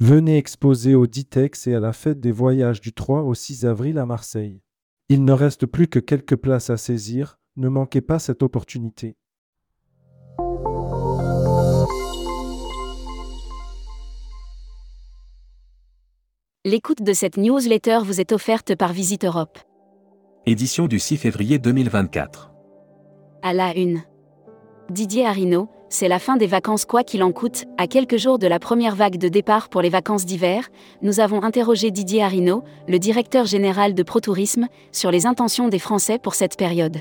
Venez exposer au Ditex et à la fête des voyages du 3 au 6 avril à Marseille. Il ne reste plus que quelques places à saisir, ne manquez pas cette opportunité. L'écoute de cette newsletter vous est offerte par Visite Europe. Édition du 6 février 2024. À la une. Didier Arino, c'est la fin des vacances quoi qu'il en coûte. À quelques jours de la première vague de départ pour les vacances d'hiver, nous avons interrogé Didier Arino, le directeur général de ProTourisme, sur les intentions des Français pour cette période.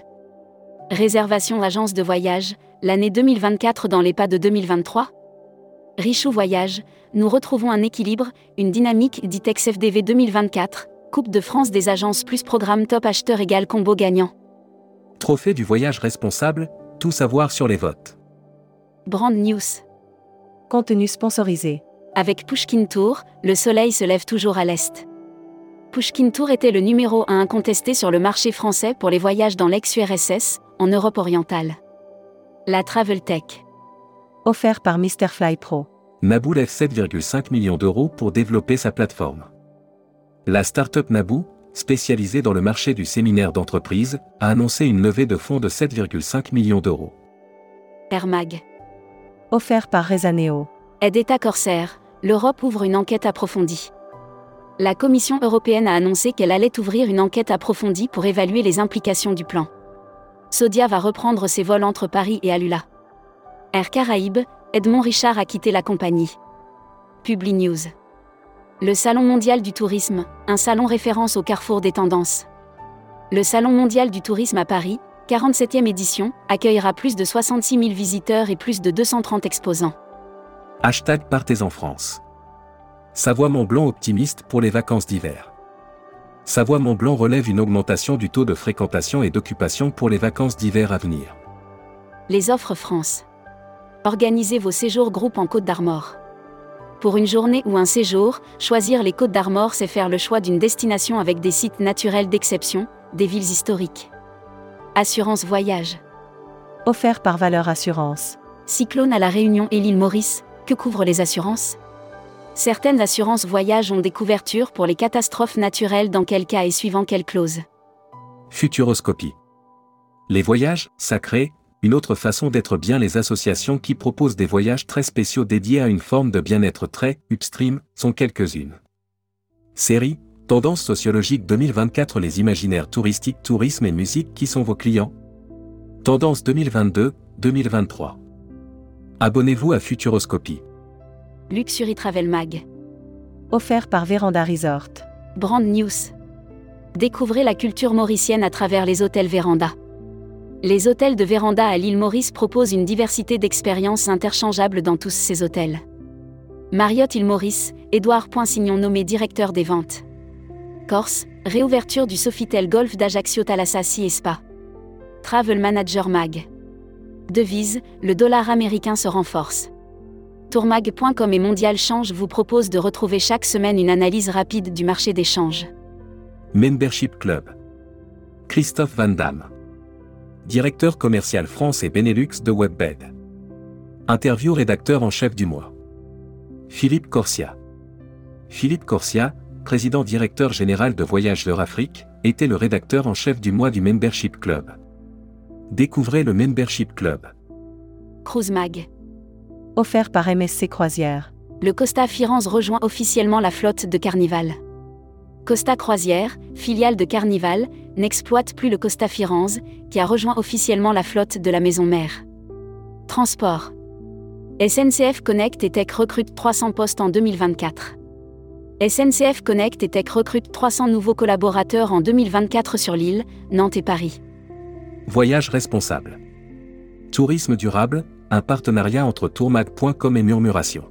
Réservation agence de voyage, l'année 2024 dans les pas de 2023 Richou Voyage, nous retrouvons un équilibre, une dynamique dit FDV 2024, Coupe de France des agences plus programme top acheteur égal combo gagnant. Trophée du voyage responsable, tout savoir sur les votes. Brand News. Contenu sponsorisé. Avec Pushkin Tour, le soleil se lève toujours à l'est. Pushkin Tour était le numéro 1 incontesté sur le marché français pour les voyages dans l'ex-URSS, en Europe orientale. La Travel Tech. Offert par Mr. Fly Pro. Naboo lève 7,5 millions d'euros pour développer sa plateforme. La start-up Naboo, spécialisée dans le marché du séminaire d'entreprise, a annoncé une levée de fonds de 7,5 millions d'euros. Air Mag. Offert par Rezaneo. Aide État Corsair, l'Europe ouvre une enquête approfondie. La Commission européenne a annoncé qu'elle allait ouvrir une enquête approfondie pour évaluer les implications du plan. Sodia va reprendre ses vols entre Paris et Alula. Air Caraïbes, Edmond Richard a quitté la compagnie. Publi News. Le Salon mondial du tourisme, un salon référence au carrefour des tendances. Le Salon mondial du tourisme à Paris, 47e édition, accueillera plus de 66 000 visiteurs et plus de 230 exposants. Hashtag Partez en France. Savoie Mont-Blanc optimiste pour les vacances d'hiver. Savoie Mont-Blanc relève une augmentation du taux de fréquentation et d'occupation pour les vacances d'hiver à venir. Les offres France. Organisez vos séjours groupes en Côte d'Armor. Pour une journée ou un séjour, choisir les Côtes d'Armor, c'est faire le choix d'une destination avec des sites naturels d'exception, des villes historiques. Assurance voyage. Offert par Valeur Assurance. Cyclone à la Réunion et l'île Maurice, que couvrent les assurances? Certaines assurances voyage ont des couvertures pour les catastrophes naturelles dans quel cas et suivant quelle clause? Futuroscopie. Les voyages, sacrés, une autre façon d'être bien les associations qui proposent des voyages très spéciaux dédiés à une forme de bien-être très upstream sont quelques-unes. Série, Tendance sociologique 2024 Les imaginaires touristiques, tourisme et musique qui sont vos clients Tendance 2022-2023. Abonnez-vous à Futuroscopie. Luxury Travel Mag. Offert par Véranda Resort. Brand News. Découvrez la culture mauricienne à travers les hôtels Véranda. Les hôtels de Véranda à l'île Maurice proposent une diversité d'expériences interchangeables dans tous ces hôtels. Marriott île Maurice, Édouard Poinsignon nommé directeur des ventes. Corse, réouverture du Sofitel Golf d'Ajaccio Thalassassi et Spa. Travel Manager Mag. Devise, le dollar américain se renforce. Tourmag.com et Mondial Change vous proposent de retrouver chaque semaine une analyse rapide du marché des changes. Membership Club. Christophe Van Damme. Directeur commercial France et Benelux de Webbed. Interview rédacteur en chef du mois. Philippe Corsia. Philippe Corsia, président directeur général de Voyage Afrique, était le rédacteur en chef du mois du Membership Club. Découvrez le Membership Club. Cruise Mag. Offert par MSC Croisière. Le Costa Firenze rejoint officiellement la flotte de Carnival. Costa Croisière, filiale de Carnival, n'exploite plus le Costa Firenze, qui a rejoint officiellement la flotte de la maison mère. Transport. SNCF Connect et Tech recrute 300 postes en 2024. SNCF Connect et Tech recrute 300 nouveaux collaborateurs en 2024 sur l'île, Nantes et Paris. Voyage responsable. Tourisme durable, un partenariat entre tourmag.com et Murmuration.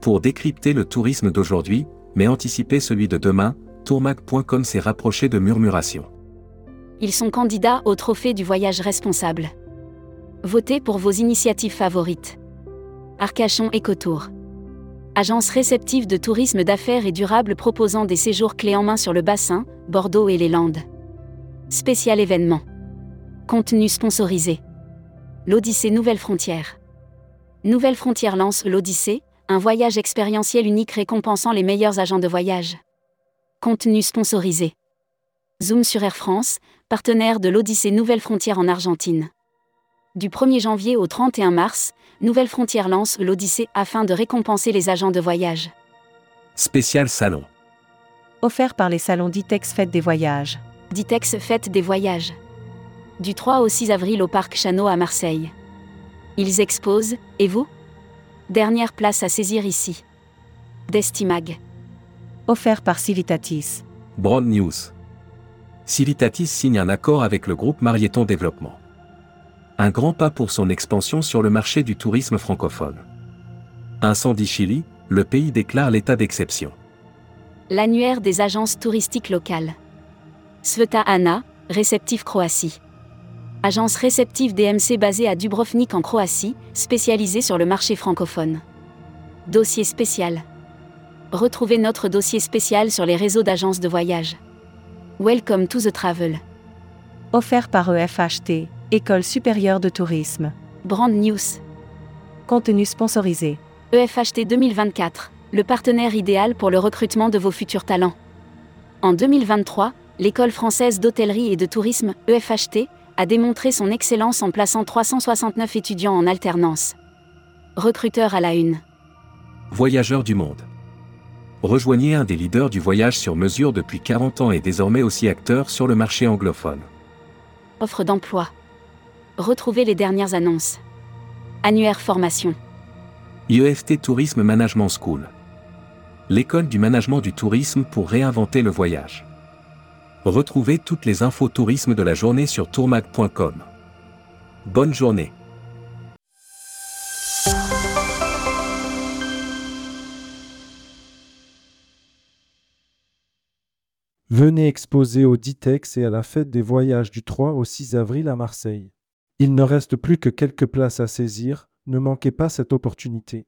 Pour décrypter le tourisme d'aujourd'hui, mais anticiper celui de demain, tourmag.com s'est rapproché de Murmuration. Ils sont candidats au trophée du voyage responsable. Votez pour vos initiatives favorites. Arcachon Écotour. Agence réceptive de tourisme d'affaires et durable proposant des séjours clés en main sur le bassin, Bordeaux et les Landes. Spécial événement. Contenu sponsorisé. L'Odyssée Nouvelle Frontière. Nouvelle Frontière lance l'Odyssée, un voyage expérientiel unique récompensant les meilleurs agents de voyage. Contenu sponsorisé. Zoom sur Air France, partenaire de l'Odyssée Nouvelle Frontière en Argentine. Du 1er janvier au 31 mars, Nouvelle Frontière lance l'Odyssée afin de récompenser les agents de voyage. Spécial salon. Offert par les salons Ditex Fête des Voyages. Ditex Fête des Voyages. Du 3 au 6 avril au Parc Chano à Marseille. Ils exposent, et vous? Dernière place à saisir ici. Destimag. Offert par Civitatis. Broad News. Civitatis signe un accord avec le groupe Marieton Développement. Un grand pas pour son expansion sur le marché du tourisme francophone. Incendie Chili, le pays déclare l'état d'exception. L'annuaire des agences touristiques locales. Sveta Ana, réceptif Croatie. Agence réceptive DMC basée à Dubrovnik en Croatie, spécialisée sur le marché francophone. Dossier spécial. Retrouvez notre dossier spécial sur les réseaux d'agences de voyage. Welcome to the travel. Offert par EFHT, École supérieure de tourisme. Brand News. Contenu sponsorisé. EFHT 2024, le partenaire idéal pour le recrutement de vos futurs talents. En 2023, l'École française d'hôtellerie et de tourisme, EFHT, a démontré son excellence en plaçant 369 étudiants en alternance. Recruteur à la une. Voyageurs du monde. Rejoignez un des leaders du voyage sur mesure depuis 40 ans et désormais aussi acteur sur le marché anglophone. Offre d'emploi. Retrouvez les dernières annonces. Annuaire formation. IEFT Tourisme Management School. L'école du management du tourisme pour réinventer le voyage. Retrouvez toutes les infos tourisme de la journée sur tourmag.com. Bonne journée. Venez exposer au Ditex et à la fête des voyages du 3 au 6 avril à Marseille. Il ne reste plus que quelques places à saisir, ne manquez pas cette opportunité.